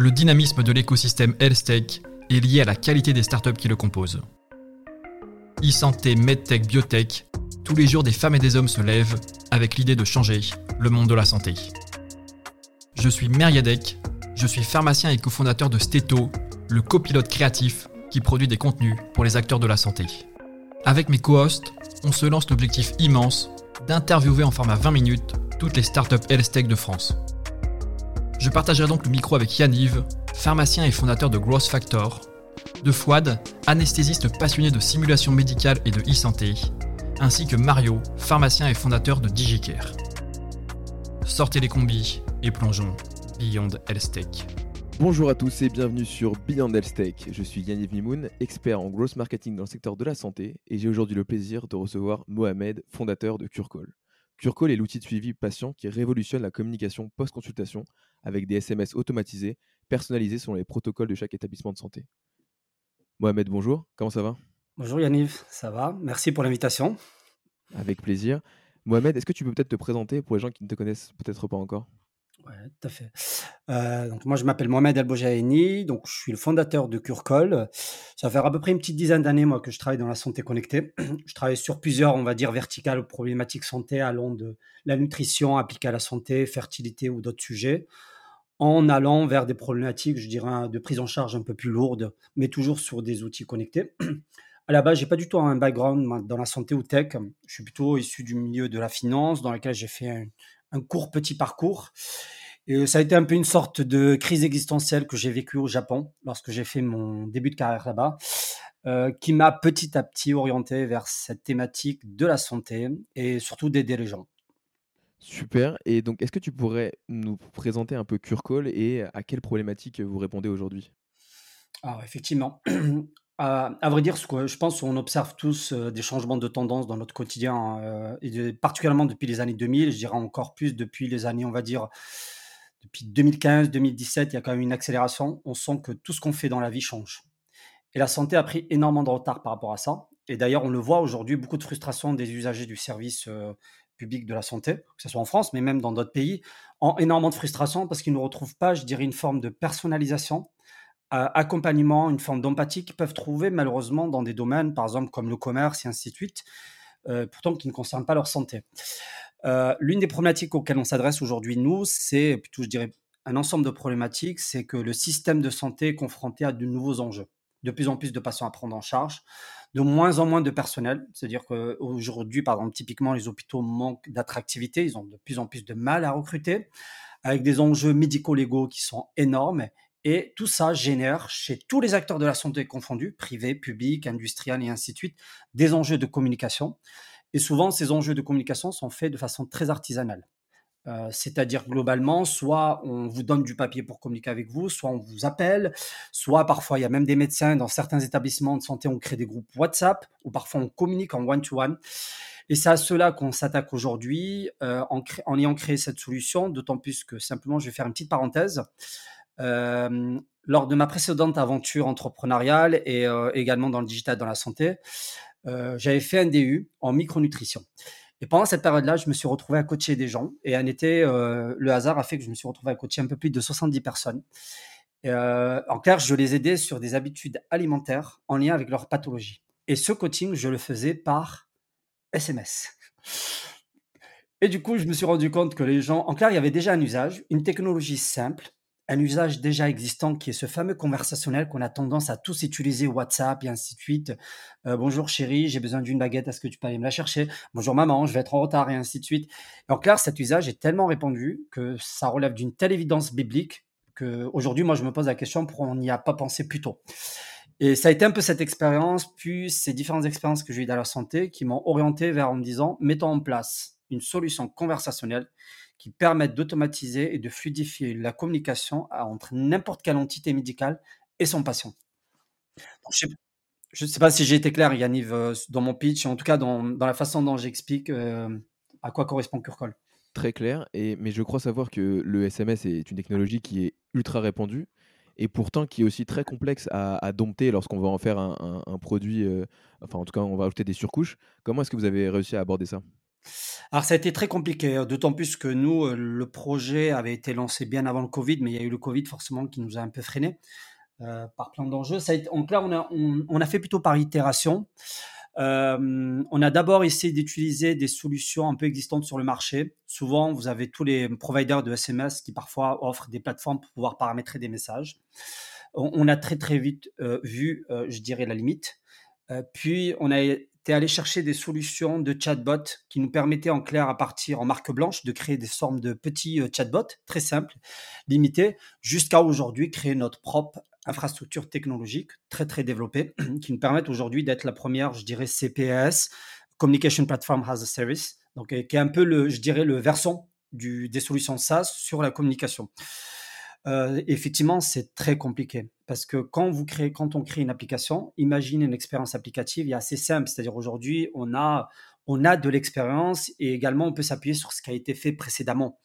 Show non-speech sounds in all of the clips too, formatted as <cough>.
Le dynamisme de l'écosystème HealthTech est lié à la qualité des startups qui le composent. E-santé, MedTech, Biotech, tous les jours des femmes et des hommes se lèvent avec l'idée de changer le monde de la santé. Je suis Meriadec, je suis pharmacien et cofondateur de Steto, le copilote créatif qui produit des contenus pour les acteurs de la santé. Avec mes co-hosts, on se lance l'objectif immense d'interviewer en format 20 minutes toutes les startups health tech de France. Je partagerai donc le micro avec Yanniv, pharmacien et fondateur de Growth Factor, de Fouad, anesthésiste passionné de simulation médicale et de e-santé, ainsi que Mario, pharmacien et fondateur de DigiCare. Sortez les combis et plongeons Beyond Health Tech. Bonjour à tous et bienvenue sur Beyond Health Tech. Je suis Yanniv Mimoun, expert en growth marketing dans le secteur de la santé et j'ai aujourd'hui le plaisir de recevoir Mohamed, fondateur de CureCall. CureCall est l'outil de suivi patient qui révolutionne la communication post-consultation avec des SMS automatisés, personnalisés selon les protocoles de chaque établissement de santé. Mohamed, bonjour, comment ça va? Bonjour Yanniv, ça va? Merci pour l'invitation. Avec plaisir. Mohamed, est-ce que tu peux peut-être te présenter pour les gens qui ne te connaissent peut-être pas encore? Oui, tout à fait. Euh, donc moi, je m'appelle Mohamed El donc je suis le fondateur de CureCall. Ça fait à peu près une petite dizaine d'années moi que je travaille dans la santé connectée. <clears throat> Je travaille sur plusieurs, on va dire, verticales problématiques santé, allant de la nutrition appliquée à la santé, fertilité ou d'autres sujets en allant vers des problématiques, je dirais, de prise en charge un peu plus lourdes, mais toujours sur des outils connectés. <clears throat> À la base, j'ai pas du tout un background dans la santé ou tech. Je suis plutôt issu du milieu de la finance, dans lequel j'ai fait un, court petit parcours. Et ça a été un peu une sorte de crise existentielle que j'ai vécue au Japon lorsque j'ai fait mon début de carrière là-bas, euh, qui m'a petit à petit orienté vers cette thématique de la santé et surtout d'aider les gens. Super. Et donc, est-ce que tu pourrais nous présenter un peu CureCall et à quelles problématiques vous répondez aujourd'hui? Alors, effectivement. À, vrai dire, ce que je pense qu'on observe tous euh, des changements de tendance dans notre quotidien, euh, et particulièrement depuis les années 2000, je dirais encore plus depuis les années, on va dire, depuis 2015, 2017, il y a quand même une accélération. On sent que tout ce qu'on fait dans la vie change. Et la santé a pris énormément de retard par rapport à ça. Et d'ailleurs, on le voit aujourd'hui, beaucoup de frustration des usagers du service euh, public de la santé, que ce soit en France, mais même dans d'autres pays, ont énormément de frustration parce qu'ils ne retrouvent pas, je dirais, une forme de personnalisation, accompagnement, une forme d'empathie qu'ils peuvent trouver malheureusement dans des domaines, par exemple, comme le commerce et ainsi de suite, euh, pourtant qui ne concernent pas leur santé. Euh, l'une des problématiques auxquelles on s'adresse aujourd'hui, nous, c'est plutôt, je dirais, un ensemble de problématiques, c'est que le système de santé est confronté à de nouveaux enjeux. De plus en plus de patients à prendre en charge, de moins en moins de personnel. C'est-à-dire qu'aujourd'hui, par exemple, typiquement, les hôpitaux manquent d'attractivité. Ils ont de plus en plus de mal à recruter, avec des enjeux médico-légaux qui sont énormes. Et tout ça génère chez tous les acteurs de la santé confondus, privés, publics, industriels et ainsi de suite, des enjeux de communication. Et souvent, ces enjeux de communication sont faits de façon très artisanale. Euh, c'est-à-dire globalement, soit on vous donne du papier pour communiquer avec vous, soit on vous appelle, soit parfois il y a même des médecins dans certains établissements de santé, on crée des groupes WhatsApp, ou parfois on communique en one-to-one. Et c'est à cela qu'on s'attaque aujourd'hui euh, en, en, ayant créé cette solution, d'autant plus que simplement, je vais faire une petite parenthèse. Lors de ma précédente aventure entrepreneuriale et également dans le digital, dans la santé, j'avais fait un DU en micronutrition. Et pendant cette période-là, je me suis retrouvé à coacher des gens. Et un été, le hasard a fait que je me suis retrouvé à coacher un peu plus de 70 personnes. En clair, je les aidais sur des habitudes alimentaires en lien avec leur pathologie. Et ce coaching, je le faisais par SMS. Et du coup, je me suis rendu compte que les gens, en clair, il y avait déjà un usage, une technologie simple, un usage déjà existant qui est ce fameux conversationnel qu'on a tendance à tous utiliser, WhatsApp et ainsi de suite. Euh, bonjour chérie, j'ai besoin d'une baguette, est-ce que tu peux aller me la chercher? Bonjour maman, je vais être en retard et ainsi de suite. En clair, cet usage est tellement répandu que ça relève d'une telle évidence biblique que aujourd'hui, moi, je me pose la question pourquoi on n'y a pas pensé plus tôt. Et ça a été un peu cette expérience, puis ces différentes expériences que j'ai eues dans la santé qui m'ont orienté vers en me disant mettons en place une solution conversationnelle qui permettent d'automatiser et de fluidifier la communication entre n'importe quelle entité médicale et son patient. je ne sais, pas si j'ai été clair, Yanniv, euh, dans mon pitch, en tout cas dans, la façon dont j'explique euh, à quoi correspond CureCall. Très clair, mais je crois savoir que le SMS est une technologie qui est ultra répandue et pourtant qui est aussi très complexe à, dompter lorsqu'on va en faire un, produit, euh, enfin en tout cas on va ajouter des surcouches. Comment est-ce que vous avez réussi à aborder ça? Alors ça a été très compliqué, hein, d'autant plus que nous, heu, le projet avait été lancé bien avant le covid, mais il y a eu le covid forcément qui nous a un peu freinés, heu, par plein d'enjeux. Ça a on a on a fait plutôt par itération. Hem, on a d'abord essayé d'utiliser des solutions un peu existantes sur le marché. Souvent, vous avez tous les providers de SMS qui parfois offrent des plateformes pour pouvoir paramétrer des messages. On a très, très vite, vu, je dirais la limite. Puis on a été allé chercher des solutions de chatbot qui nous permettaient en clair, à partir en marque blanche, de créer des formes de petits, heu, chatbots très simples, limités, jusqu'à aujourd'hui créer notre propre infrastructure technologique très, très développée <clears throat> qui nous permettent aujourd'hui d'être la première, je dirais CPS, Communication Platform as a Service, donc heu, qui est un peu le je dirais le versant du des solutions SaaS sur la communication. Heu, effectivement, c'est très compliqué parce que quand on crée une application, imaginez une expérience applicative, il est assez simple. C'est-à-dire aujourd'hui, on a de l'expérience et également on peut s'appuyer sur ce qui a été fait précédemment.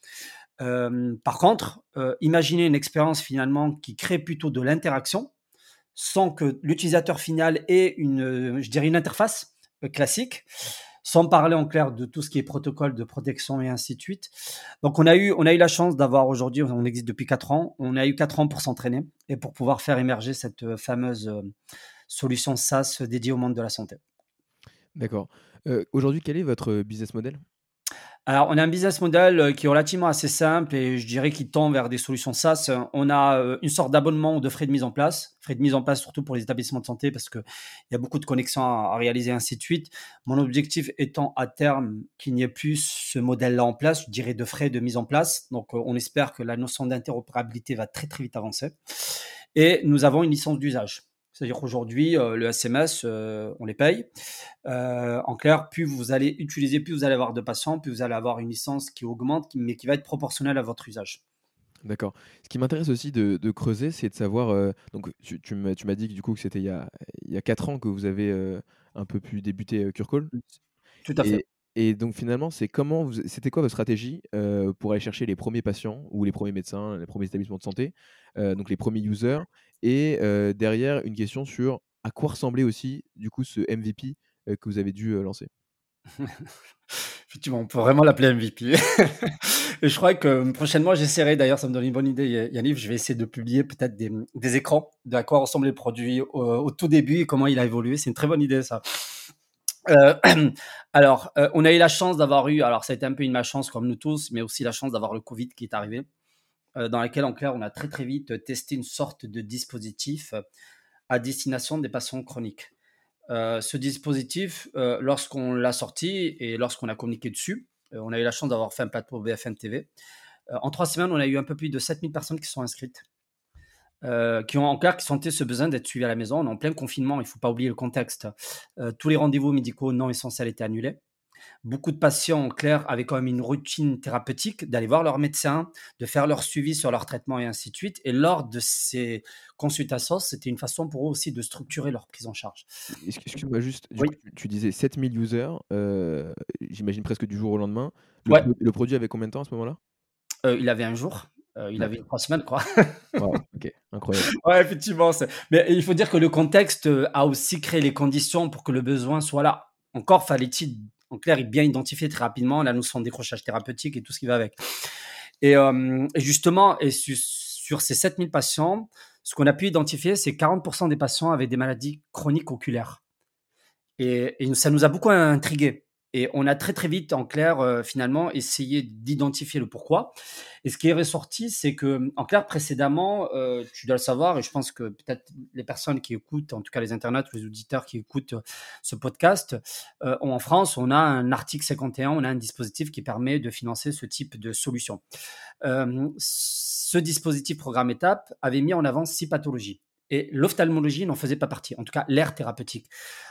Hem, par contre, heu, imaginez une expérience finalement qui crée plutôt de l'interaction, sans que l'utilisateur final ait une, interface, classique. Sans parler en clair de tout ce qui est protocole de protection et ainsi de suite. Donc on a eu la chance d'avoir aujourd'hui on existe depuis 4 ans, on a eu 4 ans pour s'entraîner et pour pouvoir faire émerger cette, heu, fameuse, heu, solution SaaS dédiée au monde de la santé. D'accord. Heu, aujourd'hui, quel est votre, business model? Alors, on a un business model, heu, qui est relativement assez simple et je dirais qui tend vers des solutions SaaS. On a, heu, une sorte d'abonnement de frais de mise en place. Frais de mise en place surtout pour les établissements de santé parce qu'il y a beaucoup de connexions à réaliser ainsi de suite. Mon objectif étant à terme qu'il n'y ait plus ce modèle-là en place, je dirais de frais de mise en place. Donc, heu, on espère que la notion d'interopérabilité va très, très vite avancer et nous avons une licence d'usage. C'est-à-dire qu'aujourd'hui, heu, le SMS, heu, on les paye. Heu, en clair, plus vous allez utiliser, plus vous allez avoir de patients, plus vous allez avoir une licence qui augmente, mais qui va être proportionnelle à votre usage. D'accord. Ce qui m'intéresse aussi de de creuser, c'est de savoir, donc tu tu m'as dit que du coup que c'était il y a il y a 4 ans que vous avez, un peu pu débuter, Mmh. Tout à fait. et et donc finalement, c'est comment c'était quoi votre stratégie, pour aller chercher les premiers patients ou les premiers médecins, les premiers établissements de santé, donc les premiers users et derrière une question sur à quoi ressemblait aussi du coup ce MVP, que vous avez dû, lancer? <laughs> Effectivement, on peut vraiment l'appeler MVP <laughs> je crois que, mmh, prochainement, j'essaierai d'ailleurs, ça me donne une bonne idée, Ya Yaniv, je vais essayer de publier peut-être des, mmh, des écrans de à quoi ressemblait le produit au tout début et comment il a évolué. C'est une très bonne idée ça. <clears throat> Heu, alors, on a eu la chance d'avoir eu alors ça a été un peu une malchance comme nous tous, mais aussi la chance d'avoir le covid qui est arrivé, dans laquelle en clair, on a très, très vite, testé une sorte de dispositif, heu, à destination des patients chroniques. Heu, ce dispositif, lorsqu'on l'a sorti et lorsqu'on a communiqué dessus, on a eu la chance d'avoir fait un plateau BFM TV. En 3 semaines, on a eu un peu plus de 7 000 personnes qui sont inscrites, qui ont en clair, qui sentaient ce besoin d'être suivies à la maison. On est en plein confinement, il ne faut pas oublier le contexte. Tous les rendez-vous médicaux non essentiels étaient annulés. Beaucoup de patients, en clair, avaient quand même une routine thérapeutique d'aller voir leur médecin, de faire leur suivi sur leur traitement et ainsi de suite et lors de ces consultations, c'était une façon pour eux aussi de structurer leur prise en charge. Excu excuse-moi juste, du Oui, coup, tu disais 7 000 users, heu, j'imagine presque du jour au lendemain. Le ouais, pro le produit avait combien de temps à ce moment-là? heu, il avait un jour, heu, il avait. 3 semaines, quoi. <laughs> OK, incroyable. Ouais, effectivement, mais il faut dire que le contexte, a aussi créé les conditions pour que le besoin soit là. Encore fallait-il, en clair, bien identifier très rapidement la notion de décrochage thérapeutique et tout ce qui va avec. Et et justement sur ces 7 000 patients, ce qu'on a pu identifier, c'est 40% des patients avaient des maladies chroniques oculaires. Et et ça nous a beaucoup intrigués et on a très, très vite, en clair, heu, finalement, essayé d'identifier le pourquoi et ce qui est ressorti, c'est que, en clair, précédemment, heu, tu dois le savoir et je pense que peut-être les personnes qui écoutent, en tout cas les internautes les auditeurs qui écoutent, heu, ce podcast, heu, en France, on a un article 51, on a un dispositif qui permet de financer ce type de solution. Hem, ce dispositif programme étape avait mis en avant 6 pathologies et l'ophtalmologie n'en faisait pas partie, en tout cas l'aire thérapeutique.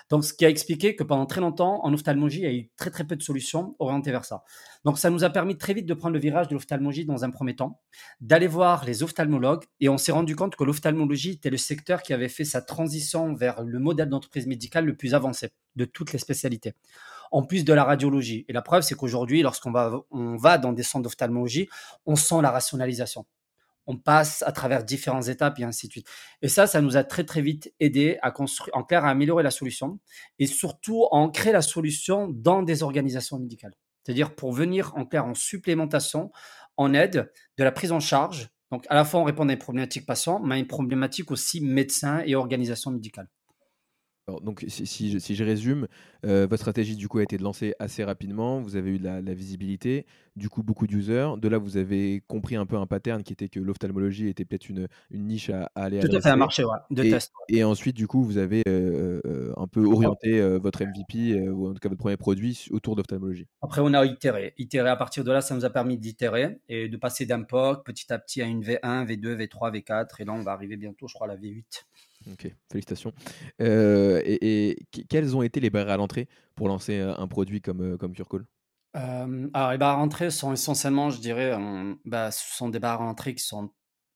Donc ce qui a expliqué que pendant très longtemps, en ophtalmologie, il y a eu très, très peu de solutions orientées vers ça. Donc ça nous a permis très vite de prendre le virage de l'ophtalmologie dans un premier temps, d'aller voir les ophtalmologues et on s'est rendu compte que l'ophtalmologie était le secteur qui avait fait sa transition vers le modèle d'entreprise médicale le plus avancé de toutes les spécialités en plus de la radiologie. Et la preuve, c'est qu'aujourd'hui, lorsqu'on va, on va dans des centres d'ophtalmologie, on sent la rationalisation. On passe à travers différentes étapes et ainsi de suite. Et ça, ça nous a très très vite aidé à construire, en clair, à améliorer la solution et surtout à ancrer la solution dans des organisations médicales. C'est-à-dire pour venir en clair en supplémentation, en aide de la prise en charge. Donc à la fois on répond à une problématique patient, mais à une problématique aussi médecin et organisation médicale donc, si, je, résume, euh, votre stratégie du coup a été de lancer assez rapidement. Vous avez eu de la, visibilité, du coup beaucoup d'users. De là, vous avez compris un peu un pattern qui était que l'ophtalmologie était peut-être une, niche à, aller Tout à fait un marché de et, test. Et ensuite, du coup, vous avez euh, euh, un peu orienté votre MVP ou en tout cas votre premier produit autour d'ophtalmologie. Après, on a itéré. Itéré à partir de là, ça nous a permis d'itérer et de passer d'un POC petit à petit à une V1, V2, V3, V4. Et là, on va arriver bientôt, je crois, à la V8. Ok, félicitations. Euh, et, quelles ont été les barrières à l'entrée pour lancer un produit comme, euh, comme CureCall euh, Alors, les barrières à l'entrée sont essentiellement, je dirais, bah, ce sont des barrières à l'entrée qui sont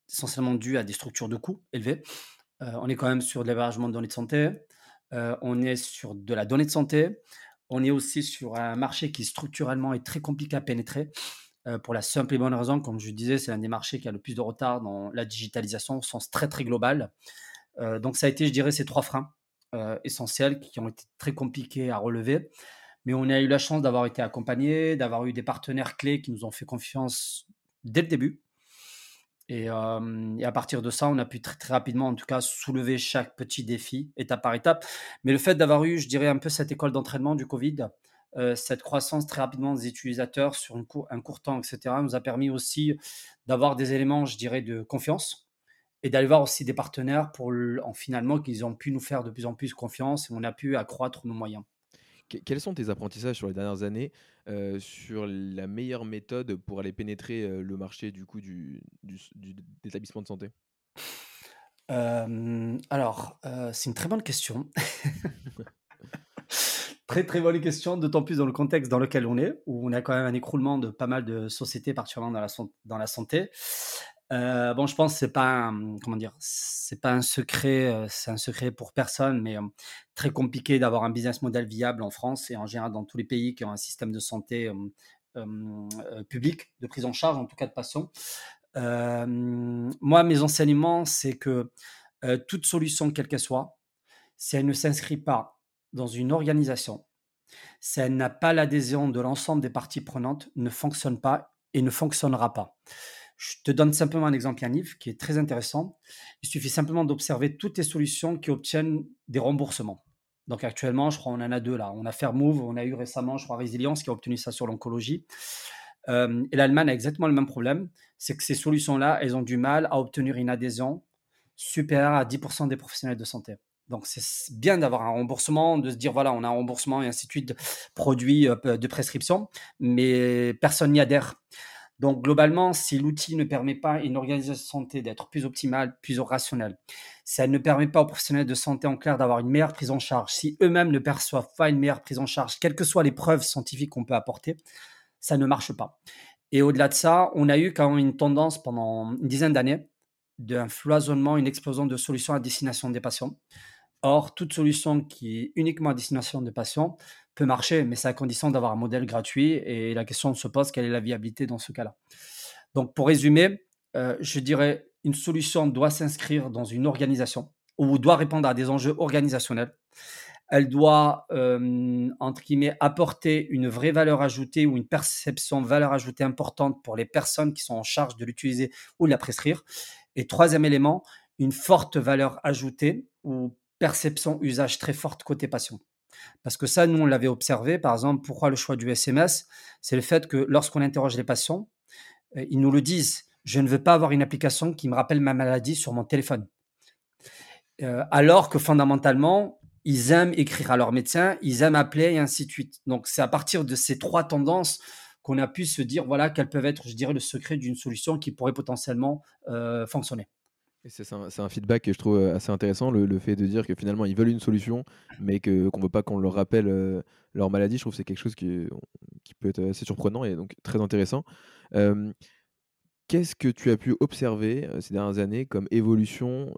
essentiellement dues à des structures de coûts élevées. on est quand même sur de l'hébergement de données de santé, on est sur de la donnée de santé, on est aussi sur un marché qui structurellement est très compliqué à pénétrer. pour la simple et bonne raison, comme je disais, c'est un des marchés qui a le plus de retard dans la digitalisation au sens très très global. Euh, donc ça a été, je dirais, ces trois freins euh, essentiels qui ont été très compliqués à relever. Mais on a eu la chance d'avoir été accompagné, d'avoir eu des partenaires clés qui nous ont fait confiance dès le début. Et, euh, à partir de ça, on a pu très, très, rapidement, en tout cas, soulever chaque petit défi, étape par étape. Mais le fait d'avoir eu, je dirais, un peu cette école d'entraînement du Covid, cette croissance très rapidement des utilisateurs sur un court temps, etc., nous a permis aussi d'avoir des éléments, je dirais, de confiance et d'aller voir aussi des partenaires pour en, finalement qu'ils ont pu nous faire de plus en plus confiance et on a pu accroître nos moyens. Quels sont tes apprentissages sur les dernières années euh, sur la meilleure méthode pour aller pénétrer euh, le marché du coup du, du, d'établissement de santé? Euh, Alors, c'est une très bonne question. <laughs> très très bonne question, d'autant plus dans le contexte dans lequel on est, où on a quand même un écroulement de pas mal de sociétés, particulièrement dans la, dans la santé. Euh, bon, je pense que c'est pas comment dire, c'est pas un secret, euh, c'est un secret pour personne, mais euh, très compliqué d'avoir un business model viable en France et en général dans tous les pays qui ont un système de santé public, de prise en charge, en tout cas de patients. moi, mes enseignements, c'est que toute solution, quelle qu'elle soit, si elle ne s'inscrit pas dans une organisation, si elle n'a pas l'adhésion de l'ensemble des parties prenantes, ne fonctionne pas et ne fonctionnera pas. Je te donne simplement un exemple, Yannick, qui est très intéressant. Il suffit simplement d'observer toutes les solutions qui obtiennent des remboursements. Donc actuellement, je crois qu'on en a deux là. On a Fairmove, on a eu récemment, je crois, Résilience qui a obtenu ça sur l'oncologie. Euh, et l'Allemagne a exactement le même problème. C'est que ces solutions-là, elles ont du mal à obtenir une adhésion supérieure à 10% des professionnels de santé. Donc c'est bien d'avoir un remboursement, de se dire voilà, on a un remboursement et ainsi de suite de produits euh, de prescription, mais personne n'y adhère. Donc globalement, si l'outil ne permet pas à une organisation de santé d'être plus optimale, plus rationnelle, si elle ne permet pas aux professionnels de santé en clair d'avoir une meilleure prise en charge, si eux-mêmes ne perçoivent pas une meilleure prise en charge, quelles que soient les preuves scientifiques qu'on peut apporter, ça ne marche pas. Et au-delà de ça, on a eu quand même une tendance pendant une dizaine d'années d'un floisonnement, une explosion de solutions à destination des patients. Or, toute solution qui est uniquement à destination des patients peut marcher, mais c'est à condition d'avoir un modèle gratuit. Et la question se pose, quelle est la viabilité dans ce cas-là? Donc, pour résumer, euh, je dirais, une solution doit s'inscrire dans une organisation ou doit répondre à des enjeux organisationnels. Elle doit, euh, entre guillemets, apporter une vraie valeur ajoutée ou une perception valeur ajoutée importante pour les personnes qui sont en charge de l'utiliser ou de la prescrire. Et troisième élément, une forte valeur ajoutée ou perception usage très forte côté patient. Parce que ça, nous, on l'avait observé. Par exemple, pourquoi le choix du SMS C'est le fait que lorsqu'on interroge les patients, euh, ils nous le disent. Je ne veux pas avoir une application qui me rappelle ma maladie sur mon téléphone. Euh, alors que fondamentalement, ils aiment écrire à leur médecin, ils aiment appeler et ainsi de suite. Donc, c'est à partir de ces trois tendances qu'on a pu se dire, voilà, quels peuvent être, je dirais, le secret d'une solution qui pourrait potentiellement euh, fonctionner. C'est un, feedback que je trouve euh, assez intéressant, le, fait de dire que finalement ils veulent une solution, mais qu'on ne veut pas qu'on leur rappelle euh, leur maladie. Je trouve que c'est quelque chose qui, peut être assez surprenant et donc très intéressant. Qu'est-ce que tu as pu observer euh, ces dernières années comme évolution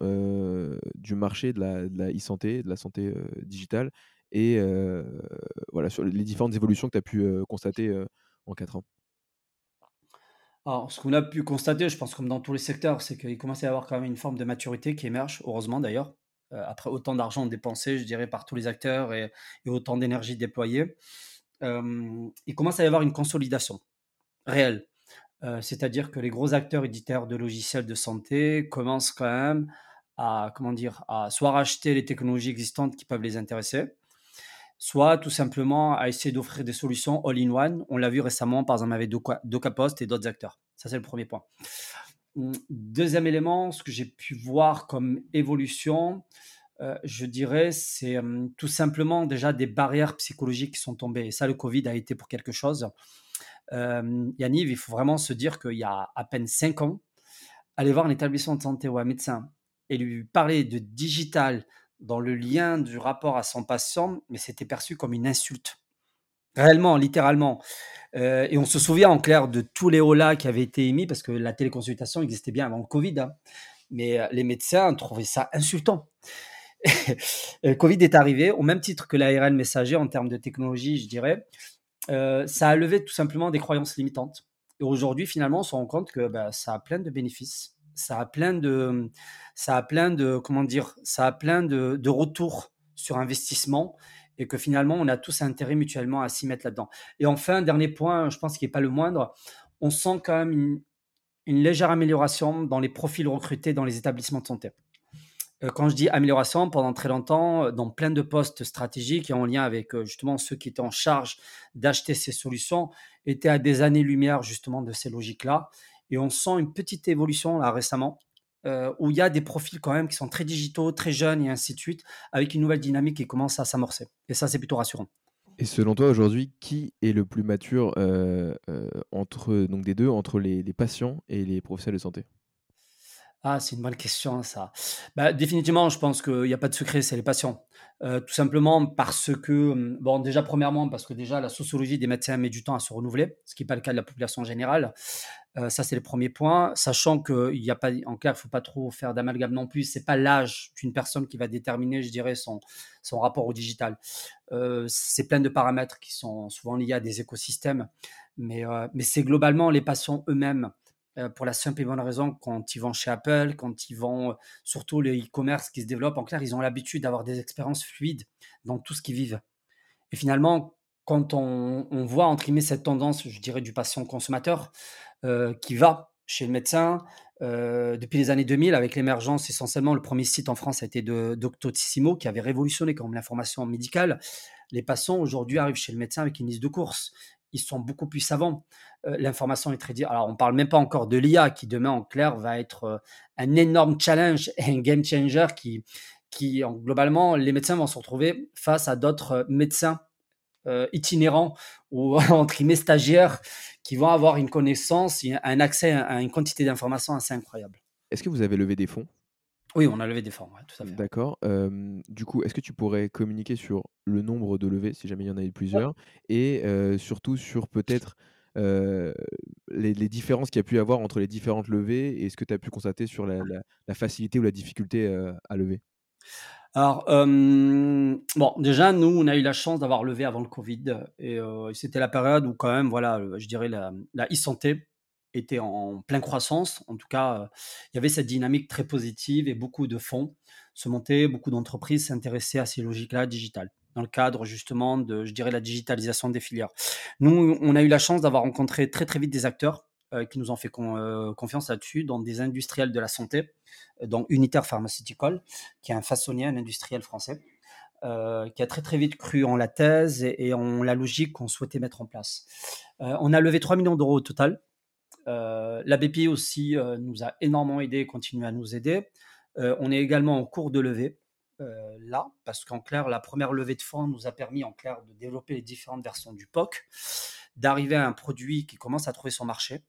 du marché de la e-santé, de la santé digitale, et voilà, sur les différentes évolutions que tu as pu constater en 4 ans? Alors, ce qu'on a pu constater, je pense comme dans tous les secteurs, c'est qu'il commence à y avoir quand même une forme de maturité qui émerge, heureusement d'ailleurs, euh, après autant d'argent dépensé, je dirais, par tous les acteurs et, autant d'énergie déployée. il commence à y avoir une consolidation réelle. C'est-à-dire que les gros acteurs éditeurs de logiciels de santé commencent quand même à, comment dire, à soit racheter les technologies existantes qui peuvent les intéresser, soit tout simplement à essayer d'offrir des solutions all-in-one. On l'a vu récemment, par exemple, avec DocaPost et d'autres acteurs. Ça, c'est le premier point. Hum, deuxième élément, ce que j'ai pu voir comme évolution, euh, je dirais, c'est hum, tout simplement déjà des barrières psychologiques qui sont tombées. Et ça, le Covid a été pour quelque chose. Euh, Yanniv, il faut vraiment se dire qu'il y a à peine cinq ans, aller voir un établissement de santé ou un médecin et lui parler de digital dans le lien du rapport à son patient, mais c'était perçu comme une insulte. Réellement, littéralement. Euh, et on se souvient en clair de tous les holas qui avaient été émis, parce que la téléconsultation existait bien avant le Covid. Hein. Mais euh, les médecins trouvaient ça insultant. le <laughs> Covid est arrivé, au même titre que l'ARN messager en termes de technologie, je dirais. Euh, ça a levé tout simplement des croyances limitantes. Et aujourd'hui, finalement, on se rend compte que bah, ça a plein de bénéfices ça a plein de, ça a plein de, comment dire, ça a plein de, de retours sur investissement et que finalement, on a tous intérêt mutuellement à s'y mettre là-dedans. Et enfin, dernier point, je pense qu'il n'est pas le moindre, on sent quand même une, une, légère amélioration dans les profils recrutés dans les établissements de santé. Euh, quand je dis amélioration, pendant très longtemps, dans plein de postes stratégiques et en lien avec euh, justement ceux qui étaient en charge d'acheter ces solutions, étaient à des années-lumière justement de ces logiques-là. Et on sent une petite évolution là récemment, euh, où il y a des profils quand même qui sont très digitaux, très jeunes et ainsi de suite, avec une nouvelle dynamique qui commence à s'amorcer. Et ça, c'est plutôt rassurant. Et selon toi, aujourd'hui, qui est le plus mature euh, euh, entre, donc des deux, entre les, les patients et les professionnels de santé? Ah, c'est une bonne question, ça. Bah, définitivement, je pense qu'il n'y a pas de secret, c'est les patients. Euh, tout simplement parce que, hum, bon, déjà, premièrement, parce que déjà, la sociologie des médecins met du temps à se renouveler, ce qui n'est pas le cas de la population générale. Ça, c'est le premier point. Sachant qu'il n'y a pas, en clair, il ne faut pas trop faire d'amalgame non plus. C'est pas l'âge d'une personne qui va déterminer, je dirais, son, son rapport au digital. C'est plein de paramètres qui sont souvent liés à des écosystèmes. Mais, mais c'est globalement les patients eux-mêmes pour la simple et bonne raison, quand ils vont chez Apple, quand ils vont, surtout les e-commerce qui se développent, en clair, ils ont l'habitude d'avoir des expériences fluides dans tout ce qu'ils vivent. Et finalement, quand on, voit entrimer cette tendance, je dirais, du patient consommateur euh, qui va chez le médecin, depuis les années 2000, avec l'émergence essentiellement, le premier site en France a été de Doctissimo, qui avait révolutionné comme l'information médicale. Les patients aujourd'hui arrivent chez le médecin avec une liste de courses ils sont beaucoup plus savants. Euh, l'information est très dire. Alors, on parle même pas encore de l'IA qui demain en clair va être euh, un énorme challenge <laughs> et un game changer qui, qui globalement, les médecins vont se retrouver face à d'autres euh, itinérants ou <laughs> entre guillemets stagiaires qui vont avoir une connaissance, un accès à une quantité d'informations assez incroyable. Est-ce que vous avez levé des fonds? Oui, on a levé des fonds, tout à fait. D'accord. du coup, est-ce que tu pourrais communiquer sur le nombre de levées, si jamais il y en a eu plusieurs, et surtout sur peut-être les, différences qu'il y a pu y avoir entre les différentes levées et ce que tu as pu constater sur la, facilité ou la difficulté à lever? Alors, bon, déjà, nous, on a eu la chance d'avoir levé avant le Covid, et c'était la période où quand même, voilà, je dirais la, la e-santé était en pleine croissance. En tout cas, il y avait cette dynamique très positive et beaucoup de fonds se montaient, beaucoup d'entreprises s'intéressaient à ces logiques-là digitales dans le cadre justement de, je dirais, la digitalisation des filières. Nous, on a eu la chance d'avoir rencontré très très vite des acteurs qui nous ont fait confiance là-dessus, dans des industriels de la santé, dont Unitaire Pharmaceutical, qui est un façonnier, un industriel français, qui a très très vite cru en la thèse et, en la logique qu'on souhaitait mettre en place. on a levé 3 millions d'euros au total euh, la BPI aussi euh, nous a énormément aidé et continue à nous aider. Euh, on est également en cours de levée là, parce qu'en clair, la première levée de fonds nous a permis en clair de développer les différentes versions du POC, d'arriver à un produit qui commence à trouver son marché.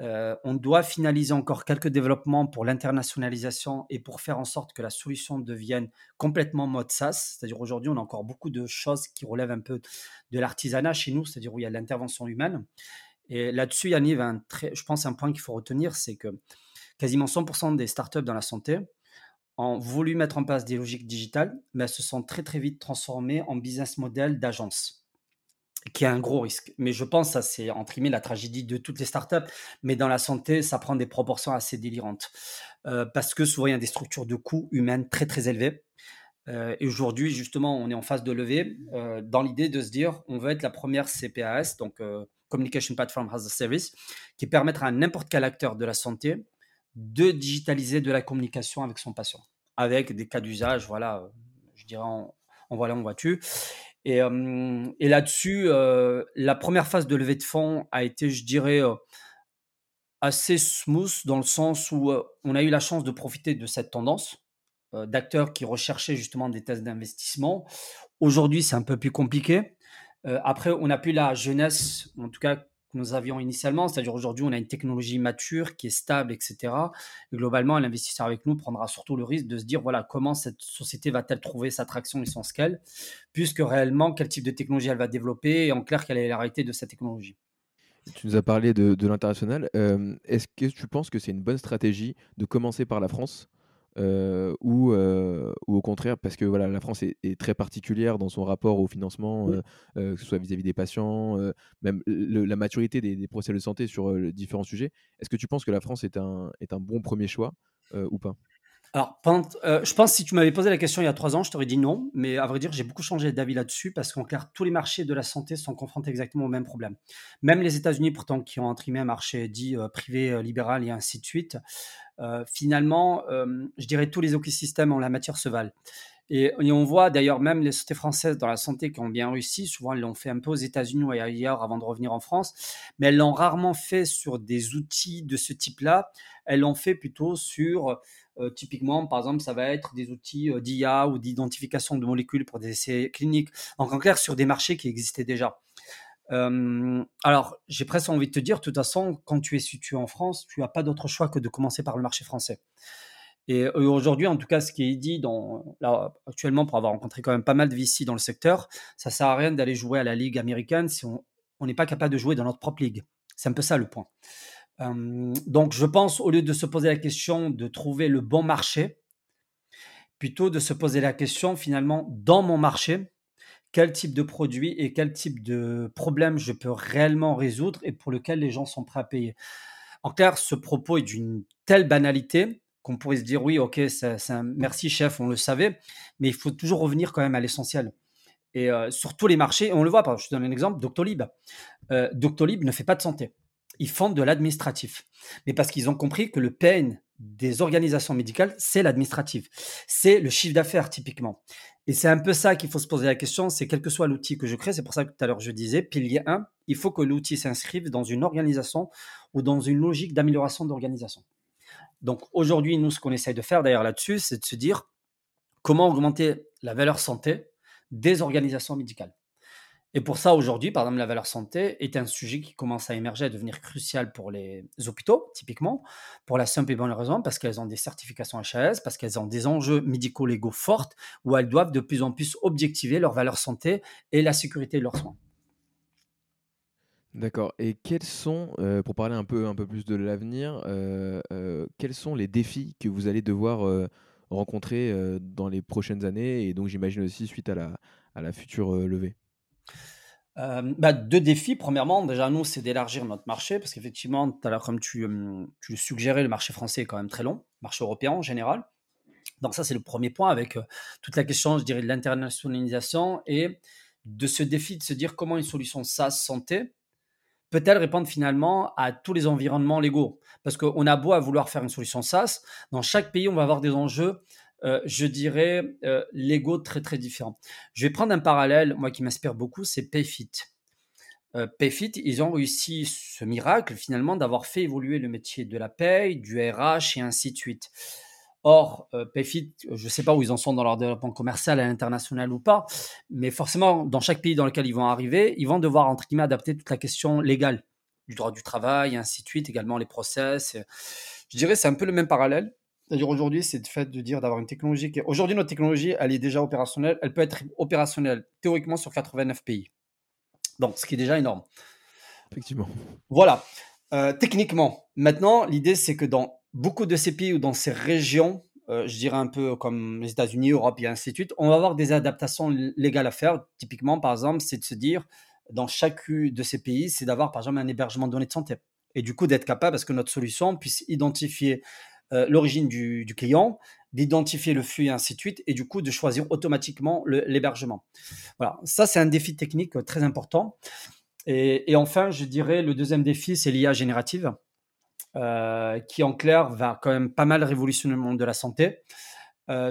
On doit finaliser encore quelques développements pour l'internationalisation et pour faire en sorte que la solution devienne complètement mode SaaS. C'est-à-dire aujourd'hui, on a encore beaucoup de choses qui relèvent un peu de l'artisanat chez nous, c'est-à-dire où il y a l'intervention humaine. Et là-dessus, Yannick, un je pense un point qu'il faut retenir, c'est que quasiment 100% des startups dans la santé ont voulu mettre en place des logiques digitales, mais elles se sont très très vite transformées en business model d'agence, qui est un gros risque. Mais je pense ça, c'est entre la tragédie de toutes les startups, mais dans la santé, ça prend des proportions assez délirantes. Euh, parce que souvent, il y a des structures de coûts humaines très très élevées. Euh, et aujourd'hui, justement, on est en phase de levée euh, dans l'idée de se dire on veut être la première CPAS, donc Communication Platform as a Service, qui permettra à n'importe quel acteur de la santé de digitaliser de la communication avec son patient, avec des cas d'usage, voilà, je dirais en, voilà, en voiture. Et, là-dessus, la première phase de levée de fonds a été, je dirais, assez smooth dans le sens où on a eu la chance de profiter de cette tendance d'acteurs qui recherchaient justement des tests d'investissement. Aujourd'hui, c'est un peu plus compliqué. Après, on n'a plus la jeunesse, en tout cas nous avions initialement, c'est-à-dire aujourd'hui, on a une technologie mature qui est stable, etc. Et globalement, l'investisseur avec nous prendra surtout le risque de se dire, voilà, comment cette société va-t-elle trouver sa traction et son scale, puisque réellement, quel type de technologie elle va développer, et en clair, quelle est la réalité de cette technologie. Tu nous as parlé de, l'international. Euh, est-ce que tu penses que c'est une bonne stratégie de commencer par la France euh, ou, euh, ou, au contraire, parce que voilà, la France est, très particulière dans son rapport au financement, euh, que ce soit vis-à-vis des patients, même la maturité des, des, procès de santé sur différents sujets. Est-ce que tu penses que la France est un, est un bon premier choix ou pas? Alors, euh, je pense que si tu m'avais posé la question il y a trois ans, je t'aurais dit non. Mais à vrai dire, j'ai beaucoup changé d'avis là-dessus parce qu'en clair, tous les marchés de la santé sont confrontés exactement au même problème. Même les États-Unis, pourtant, qui ont imprimé un marché dit euh, privé, euh, libéral et ainsi de suite, finalement, je dirais tous les écosystèmes en la matière se valent. Et, on voit d'ailleurs même les sociétés françaises dans la santé qui ont bien réussi, souvent elles l'ont fait un peu aux États-Unis ou ailleurs avant de revenir en France, mais elles l'ont rarement fait sur des outils de ce type-là. Elles l'ont fait plutôt sur euh, typiquement, par exemple, ça va être des outils euh, d'IA ou d'identification de molécules pour des essais cliniques. Donc, en clair, sur des marchés qui existaient déjà. Euh, alors, j'ai presque envie de te dire, de toute façon, quand tu es situé en France, tu n'as pas d'autre choix que de commencer par le marché français. Et aujourd'hui, en tout cas, ce qui est dit dans, actuellement, pour avoir rencontré quand même pas mal de VC dans le secteur, ça sert à rien d'aller jouer à la ligue américaine si on n'est pas capable de jouer dans notre propre ligue. C'est un peu ça le point donc, je pense, au lieu de se poser la question de trouver le bon marché, plutôt de se poser la question, finalement, dans mon marché, quel type de produit et quel type de problème je peux réellement résoudre et pour lequel les gens sont prêts à payer. En clair, ce propos est d'une telle banalité qu'on pourrait se dire oui, ok, un merci chef, on le savait, mais il faut toujours revenir quand même à l'essentiel. Et sur tous les marchés, on le voit, je te donne un exemple, Doctolib. Doctolib ne fait pas de santé ils font de l'administratif. Mais parce qu'ils ont compris que le pain des organisations médicales, c'est l'administratif. C'est le chiffre d'affaires, typiquement. Et c'est un peu ça qu'il faut se poser la question, c'est quel que soit l'outil que je crée, c'est pour ça que tout à l'heure je disais, pilier 1, il faut que l'outil s'inscrive dans une organisation ou dans une logique d'amélioration d'organisation. Donc aujourd'hui, nous, ce qu'on essaye de faire d'ailleurs là-dessus, c'est de se dire comment augmenter la valeur santé des organisations médicales. Et pour ça, aujourd'hui, par exemple, la valeur santé est un sujet qui commence à émerger, à devenir crucial pour les hôpitaux, typiquement, pour la simple et bonne raison, parce qu'elles ont des certifications HAS, parce qu'elles ont des enjeux médico-légaux fortes, où elles doivent de plus en plus objectiver leur valeur santé et la sécurité de leurs soins. D'accord. Et quels sont, euh, pour parler un peu, un peu plus de l'avenir, euh, euh, quels sont les défis que vous allez devoir rencontrer dans les prochaines années, et donc j'imagine aussi suite à la, à la future levée? Bah, deux défis. Premièrement, déjà, nous, c'est d'élargir notre marché parce qu'effectivement, tout comme tu, tu suggérais, le marché français est quand même très long, marché européen en général. Donc, ça, c'est le premier point avec toute la question, je dirais, de l'internationalisation et de ce défi de se dire comment une solution SaaS santé peut-elle répondre finalement à tous les environnements légaux? Parce qu'on a beau à vouloir faire une solution SaaS, dans chaque pays, on va avoir des enjeux euh, je dirais, euh, l'ego très très différent. Je vais prendre un parallèle, moi qui m'inspire beaucoup, c'est Payfit. Euh, Payfit, ils ont réussi ce miracle finalement d'avoir fait évoluer le métier de la paye, du RH et ainsi de suite. Or, Payfit, je ne sais pas où ils en sont dans leur développement commercial à l'international ou pas, mais forcément, dans chaque pays dans lequel ils vont arriver, ils vont devoir, entre guillemets, adapter toute la question légale du droit du travail et ainsi de suite, également les process. Je dirais c'est un peu le même parallèle. C'est-à-dire aujourd'hui, c'est le fait de dire d'avoir une technologie qui. Aujourd'hui, notre technologie, elle est déjà opérationnelle. Elle peut être opérationnelle théoriquement sur 89 pays. Donc, ce qui est déjà énorme. Effectivement. Voilà. Euh, techniquement, maintenant, l'idée, c'est que dans beaucoup de ces pays ou dans ces régions, euh, je dirais un peu comme les États-Unis, Europe et ainsi de suite, on va avoir des adaptations légales à faire. Typiquement, par exemple, c'est de se dire, dans chacun de ces pays, c'est d'avoir, par exemple, un hébergement de données de santé. Et du coup, d'être capable, parce que notre solution puisse identifier l'origine du, client, d'identifier le flux et ainsi de suite, et du coup de choisir automatiquement l'hébergement. Voilà, ça c'est un défi technique très important. Et, enfin, je dirais le deuxième défi, c'est l'IA générative, qui en clair va quand même pas mal révolutionner le monde de la santé,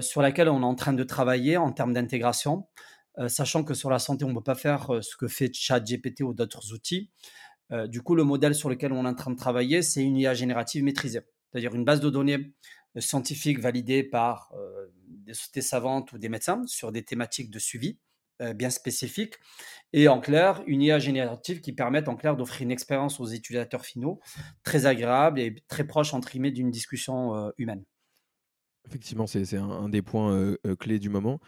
sur laquelle on est en train de travailler en termes d'intégration. Euh, sachant que sur la santé, on ne peut pas faire euh, ce que fait ChatGPT ou d'autres outils. Euh, du coup, le modèle sur lequel on est en train de travailler, c'est une IA générative maîtrisée, c'est-à-dire une base de données scientifique validée par des sociétés savantes ou des médecins sur des thématiques de suivi bien spécifiques, et en clair, une IA générative qui permette en clair d'offrir une expérience aux utilisateurs finaux très agréable et très proche entre guillemets d'une discussion humaine. Effectivement, c'est un, des points clés du moment.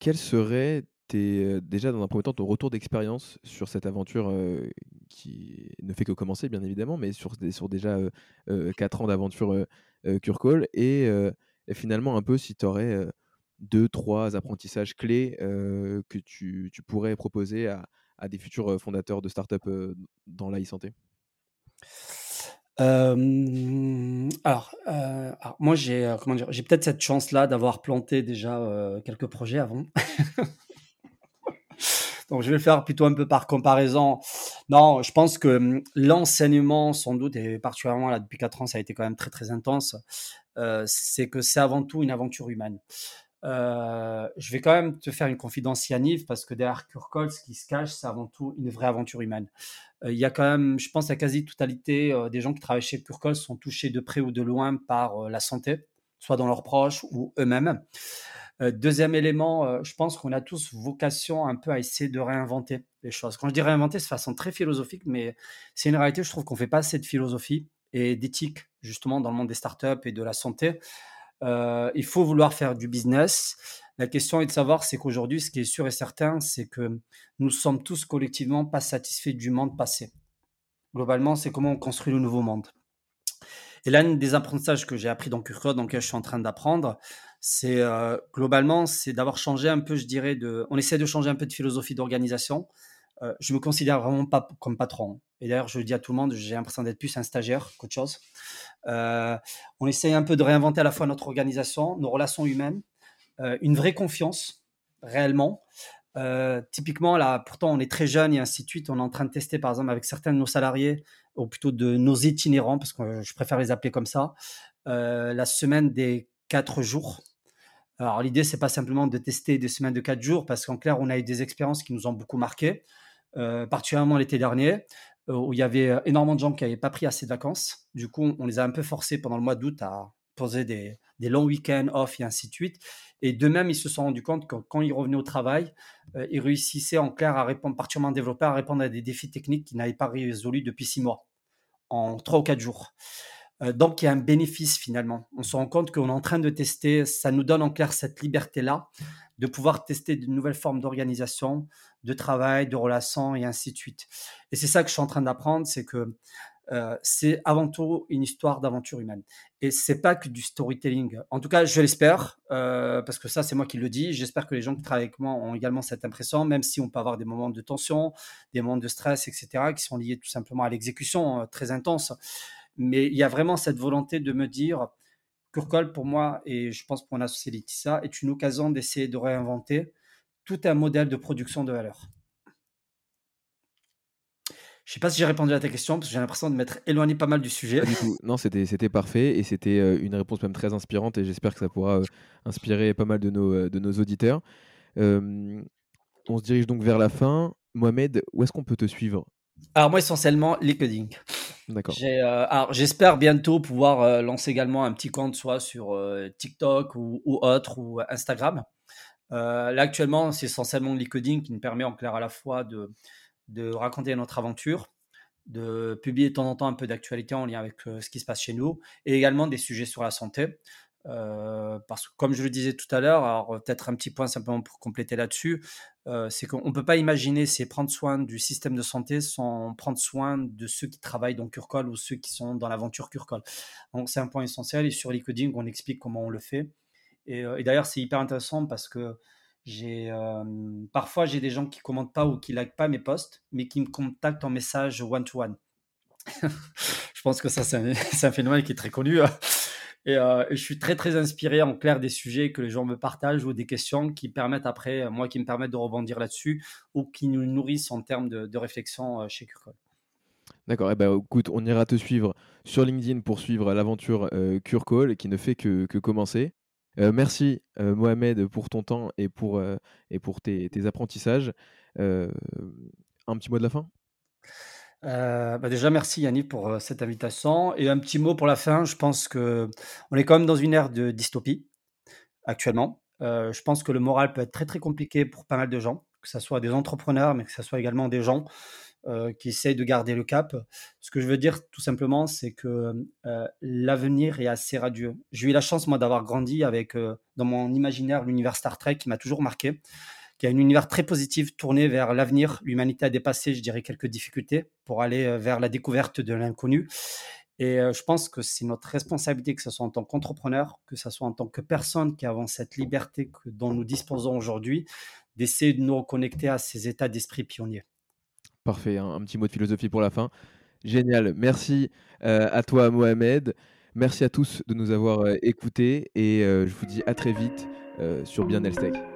Quels seraient es déjà dans un premier temps ton retour d'expérience sur cette aventure qui ne fait que commencer bien évidemment, mais sur, sur déjà 4 ans d'aventure Curcall et, et, finalement un peu si tu aurais deux, trois apprentissages clés que tu, tu, pourrais proposer à, à, des futurs fondateurs de start-up dans la e-santé? Alors, moi j'ai comment dire, j'ai peut-être cette chance-là d'avoir planté déjà quelques projets avant. <laughs> Donc, je vais le faire plutôt un peu par comparaison. Non, je pense que hum, l'enseignement, sans doute, et particulièrement là, depuis 4 ans, ça a été quand même très, très intense, euh, c'est que c'est avant tout une aventure humaine. Euh, je vais quand même te faire une confidence, Yaniv, parce que derrière Kurkol, ce qui se cache, c'est avant tout une vraie aventure humaine. Euh, il y a quand même, je pense, la quasi-totalité des gens qui travaillent chez Kurkol sont touchés de près ou de loin par la santé, soit dans leurs proches ou eux-mêmes. Euh, deuxième élément, euh, je pense qu'on a tous vocation un peu à essayer de réinventer les choses. Quand je dis réinventer, c'est de façon très philosophique, mais c'est une réalité, je trouve qu'on ne fait pas assez de philosophie et d'éthique, justement, dans le monde des startups et de la santé. Euh, il faut vouloir faire du business. La question est de savoir, c'est qu'aujourd'hui, ce qui est sûr et certain, c'est que nous sommes tous collectivement pas satisfaits du monde passé. Globalement, c'est comment on construit le nouveau monde. Et l'un des apprentissages que j'ai appris dans Curcode, dans lequel je suis en train d'apprendre, c'est euh, globalement, c'est d'avoir changé un peu, je dirais, de, on essaie de changer un peu de philosophie d'organisation. Euh, je me considère vraiment pas comme patron. Et d'ailleurs, je le dis à tout le monde, j'ai l'impression d'être plus un stagiaire qu'autre chose. Euh, on essaie un peu de réinventer à la fois notre organisation, nos relations humaines, une vraie confiance, réellement. typiquement, là, pourtant, on est très jeune et ainsi de suite. On est en train de tester, par exemple, avec certains de nos salariés, ou plutôt de nos itinérants, parce que je préfère les appeler comme ça, la semaine des quatre jours. Alors l'idée, c'est pas simplement de tester des semaines de 4 jours, parce qu'en clair, on a eu des expériences qui nous ont beaucoup marqué, euh, particulièrement l'été dernier, euh, où il y avait euh, énormément de gens qui n'avaient pas pris assez de vacances. Du coup, on les a un peu forcés pendant le mois d'août à poser des, longs week-ends off et ainsi de suite. Et de même, ils se sont rendus compte que quand ils revenaient au travail, ils réussissaient en clair à répondre, particulièrement développeurs, à répondre à des défis techniques qu'ils n'avaient pas résolus depuis six mois, en trois ou quatre jours. Euh, donc, il y a un bénéfice finalement. On se rend compte qu'on est en train de tester, ça nous donne en clair cette liberté-là de pouvoir tester de nouvelles formes d'organisation, de travail, de relations et ainsi de suite. Et c'est ça que je suis en train d'apprendre, c'est que euh, c'est avant tout une histoire d'aventure humaine. Et c'est pas que du storytelling. En tout cas, je l'espère, euh, parce que ça, c'est moi qui le dis. J'espère que les gens qui travaillent avec moi ont également cette impression, même si on peut avoir des moments de tension, des moments de stress, etc., qui sont liés tout simplement à l'exécution très intense. Mais il y a vraiment cette volonté de me dire, Kurkol, pour moi, et je pense pour mon associé Laetitia, est une occasion d'essayer de réinventer tout un modèle de production de valeur. Je ne sais pas si j'ai répondu à ta question, parce que j'ai l'impression de m'être éloigné pas mal du sujet. Non, c'était, c'était parfait, et c'était euh, une réponse même très inspirante, et j'espère que ça pourra euh, inspirer pas mal de nos, euh, de nos auditeurs. on se dirige donc vers la fin. Mohamed, où est-ce qu'on peut te suivre? Alors moi, essentiellement, LinkedIn. Euh, j'espère bientôt pouvoir euh, lancer également un petit compte, soit sur euh, TikTok ou, autre, ou Instagram. là, actuellement, c'est essentiellement LinkedIn qui nous permet en clair à la fois de, de raconter notre aventure, de publier de temps en temps un peu d'actualité en lien avec ce qui se passe chez nous, et également des sujets sur la santé. Euh, parce que comme je le disais tout à l'heure, alors peut-être un petit point simplement pour compléter là-dessus, euh, c'est qu'on ne peut pas imaginer c'est prendre soin du système de santé sans prendre soin de ceux qui travaillent dans Curcol ou ceux qui sont dans l'aventure Curcol. Donc c'est un point essentiel et sur LinkedIn on explique comment on le fait. Et, euh, d'ailleurs c'est hyper intéressant parce que j'ai parfois j'ai des gens qui commentent pas ou qui like pas mes posts, mais qui me contactent en message one to one. je pense que ça c'est un, <laughs> un, phénomène qui est très connu. Et, euh, et je suis très très inspiré en clair des sujets que les gens me partagent ou des questions qui permettent après, moi, qui me permettent de rebondir là-dessus ou qui nous nourrissent en termes de, réflexion euh, chez Curcol. D'accord, et ben écoute, on ira te suivre sur LinkedIn pour suivre l'aventure euh, Curcall qui ne fait que, que commencer. Euh, merci euh, Mohamed pour ton temps et pour, euh, et pour tes, apprentissages. Euh, un petit mot de la fin? Euh, bah déjà, merci Yannick pour euh, cette invitation. Et un petit mot pour la fin. Je pense que on est quand même dans une ère de dystopie actuellement. Euh, je pense que le moral peut être très très compliqué pour pas mal de gens, que ce soit des entrepreneurs, mais que ce soit également des gens qui essayent de garder le cap. Ce que je veux dire tout simplement, c'est que l'avenir est assez radieux. J'ai eu la chance moi d'avoir grandi avec dans mon imaginaire l'univers Star Trek qui m'a toujours marqué qui a un univers très positif tourné vers l'avenir. L'humanité a dépassé, je dirais, quelques difficultés pour aller euh, vers la découverte de l'inconnu. Et euh, je pense que c'est notre responsabilité, que ce soit en tant qu'entrepreneur, que ce soit en tant que personne qui avons cette liberté que, dont nous disposons aujourd'hui, d'essayer de nous reconnecter à ces états d'esprit pionniers. Parfait, un, petit mot de philosophie pour la fin. Génial, merci euh, à toi Mohamed. Merci à tous de nous avoir écoutés et je vous dis à très vite sur Bien Tech.